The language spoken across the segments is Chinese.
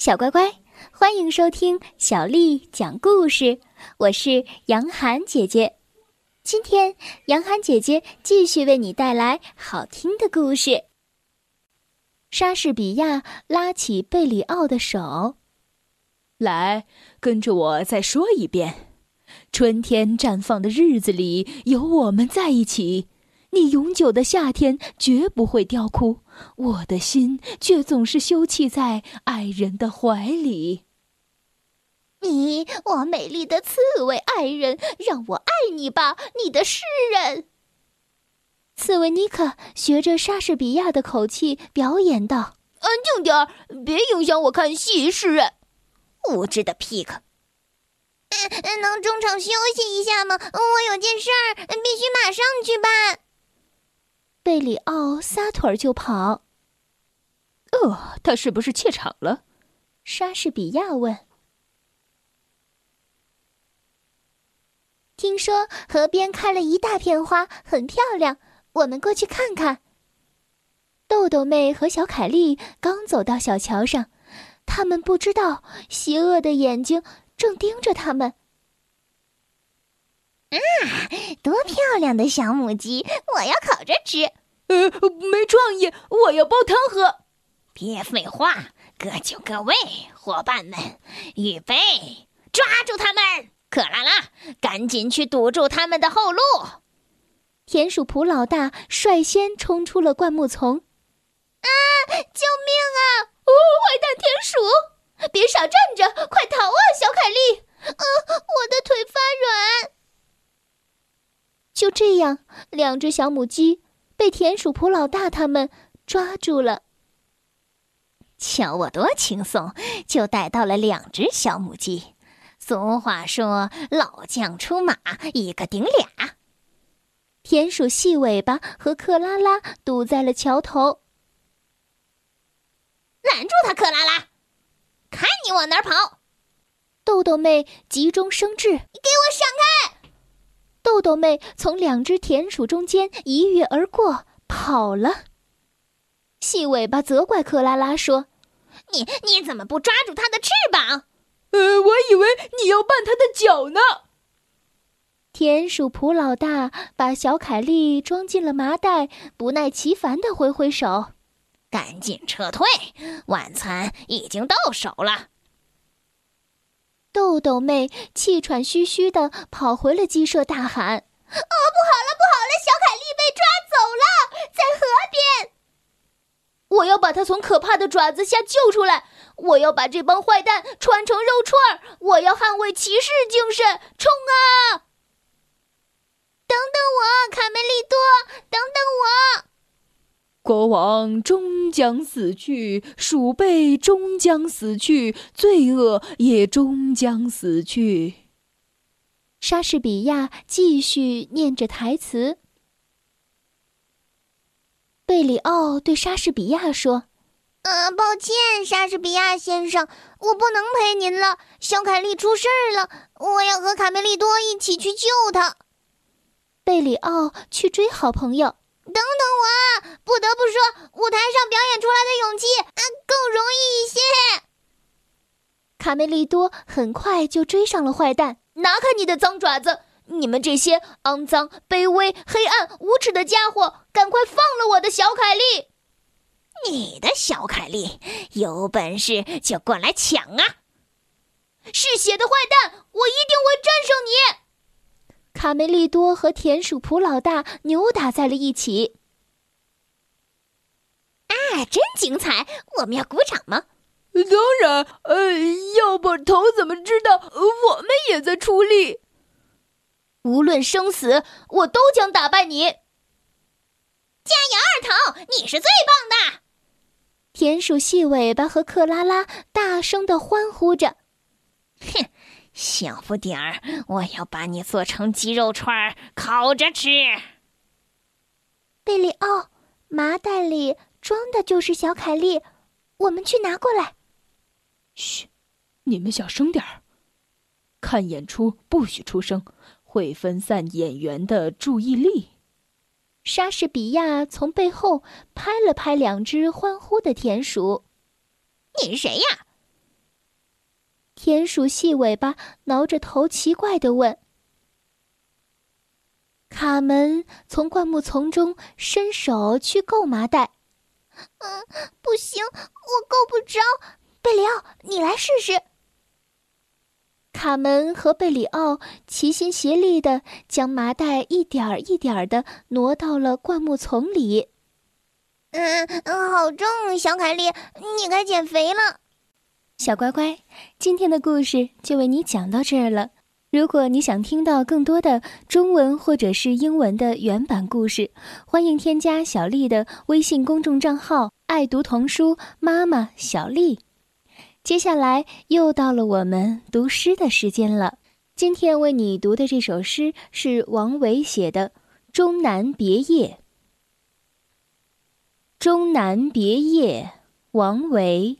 小乖乖，欢迎收听小丽讲故事。我是杨涵姐姐，今天杨涵姐姐继续为你带来好听的故事。莎士比亚拉起贝里奥的手，来，跟着我再说一遍：春天绽放的日子里有我们在一起。你永久的夏天绝不会凋枯，我的心却总是休憩在爱人的怀里。你，我美丽的刺猬爱人，让我爱你吧，你的诗人。刺猬尼克学着莎士比亚的口气表演道：“安静点儿，别影响我看戏，诗人。”无知的皮克。嗯，能中场休息一下吗？我有件事儿，必须马上去办。贝里奥撒腿就跑。哦，他是不是怯场了？莎士比亚问。听说河边开了一大片花，很漂亮，我们过去看看。豆豆妹和小凯莉刚走到小桥上，他们不知道邪恶的眼睛正盯着他们。啊，多漂亮的小母鸡！我要烤着吃。呃，没创意，我要煲汤喝。别废话，各就各位，伙伴们，预备，抓住他们！克拉拉，赶紧去堵住他们的后路。田鼠普老大率先冲出了灌木丛。啊！救命啊！哦，坏蛋田鼠，别傻站着，快逃啊，小凯莉！呃，我的腿发软。这样，两只小母鸡被田鼠普老大他们抓住了。瞧我多轻松，就逮到了两只小母鸡。俗话说：“老将出马，一个顶俩。”田鼠细尾巴和克拉拉堵在了桥头。拦住他，克拉拉！看你往哪儿跑！豆豆妹急中生智，给我闪开！豆豆妹从两只田鼠中间一跃而过，跑了。细尾巴责怪克拉拉说：“你你怎么不抓住它的翅膀？”“呃，我以为你要绊它的脚呢。”田鼠普老大把小凯莉装进了麻袋，不耐其烦的挥挥手：“赶紧撤退，晚餐已经到手了。”豆豆妹气喘吁吁的跑回了鸡舍，大喊：“哦，不好了，不好了！小凯莉被抓走了，在河边！我要把它从可怕的爪子下救出来！我要把这帮坏蛋穿成肉串！我要捍卫骑士精神！冲啊！等等我，卡梅利多！等等我！”国王终将死去，鼠辈终将死去，罪恶也终将死去。莎士比亚继续念着台词。贝里奥对莎士比亚说：“呃，抱歉，莎士比亚先生，我不能陪您了。小凯莉出事儿了，我要和卡梅利多一起去救他。”贝里奥去追好朋友。等等我啊！不得不说，舞台上表演出来的勇气，啊，更容易一些。卡梅利多很快就追上了坏蛋，拿开你的脏爪子！你们这些肮脏、卑微、黑暗、无耻的家伙，赶快放了我的小凯莉！你的小凯莉，有本事就过来抢啊！嗜血的坏蛋，我一定会战胜你！卡梅利多和田鼠普老大扭打在了一起。啊，真精彩！我们要鼓掌吗？当然。呃，要不头怎么知道我们也在出力？无论生死，我都将打败你。加油，二头，你是最棒的！田鼠细尾巴和克拉拉大声的欢呼着。哼。小不点儿，我要把你做成鸡肉串儿，烤着吃。贝里奥，麻袋里装的就是小凯莉，我们去拿过来。嘘，你们小声点儿。看演出不许出声，会分散演员的注意力。莎士比亚从背后拍了拍两只欢呼的田鼠。你是谁呀？田鼠细尾巴挠着头，奇怪地问：“卡门，从灌木丛中伸手去够麻袋。”“嗯，不行，我够不着。”贝里奥，你来试试。卡门和贝里奥齐心协力的将麻袋一点儿一点儿的挪到了灌木丛里。嗯嗯，好重，小凯莉，你该减肥了。小乖乖，今天的故事就为你讲到这儿了。如果你想听到更多的中文或者是英文的原版故事，欢迎添加小丽的微信公众账号“爱读童书妈妈小丽”。接下来又到了我们读诗的时间了。今天为你读的这首诗是王维写的《终南别业》。《终南别业》王维。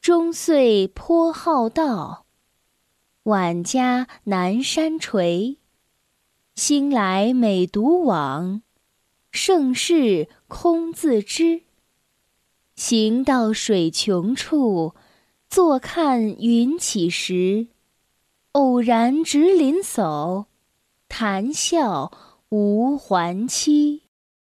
终岁颇好道，晚家南山陲。兴来每独往，盛事空自知。行到水穷处，坐看云起时。偶然值林叟，谈笑无还期。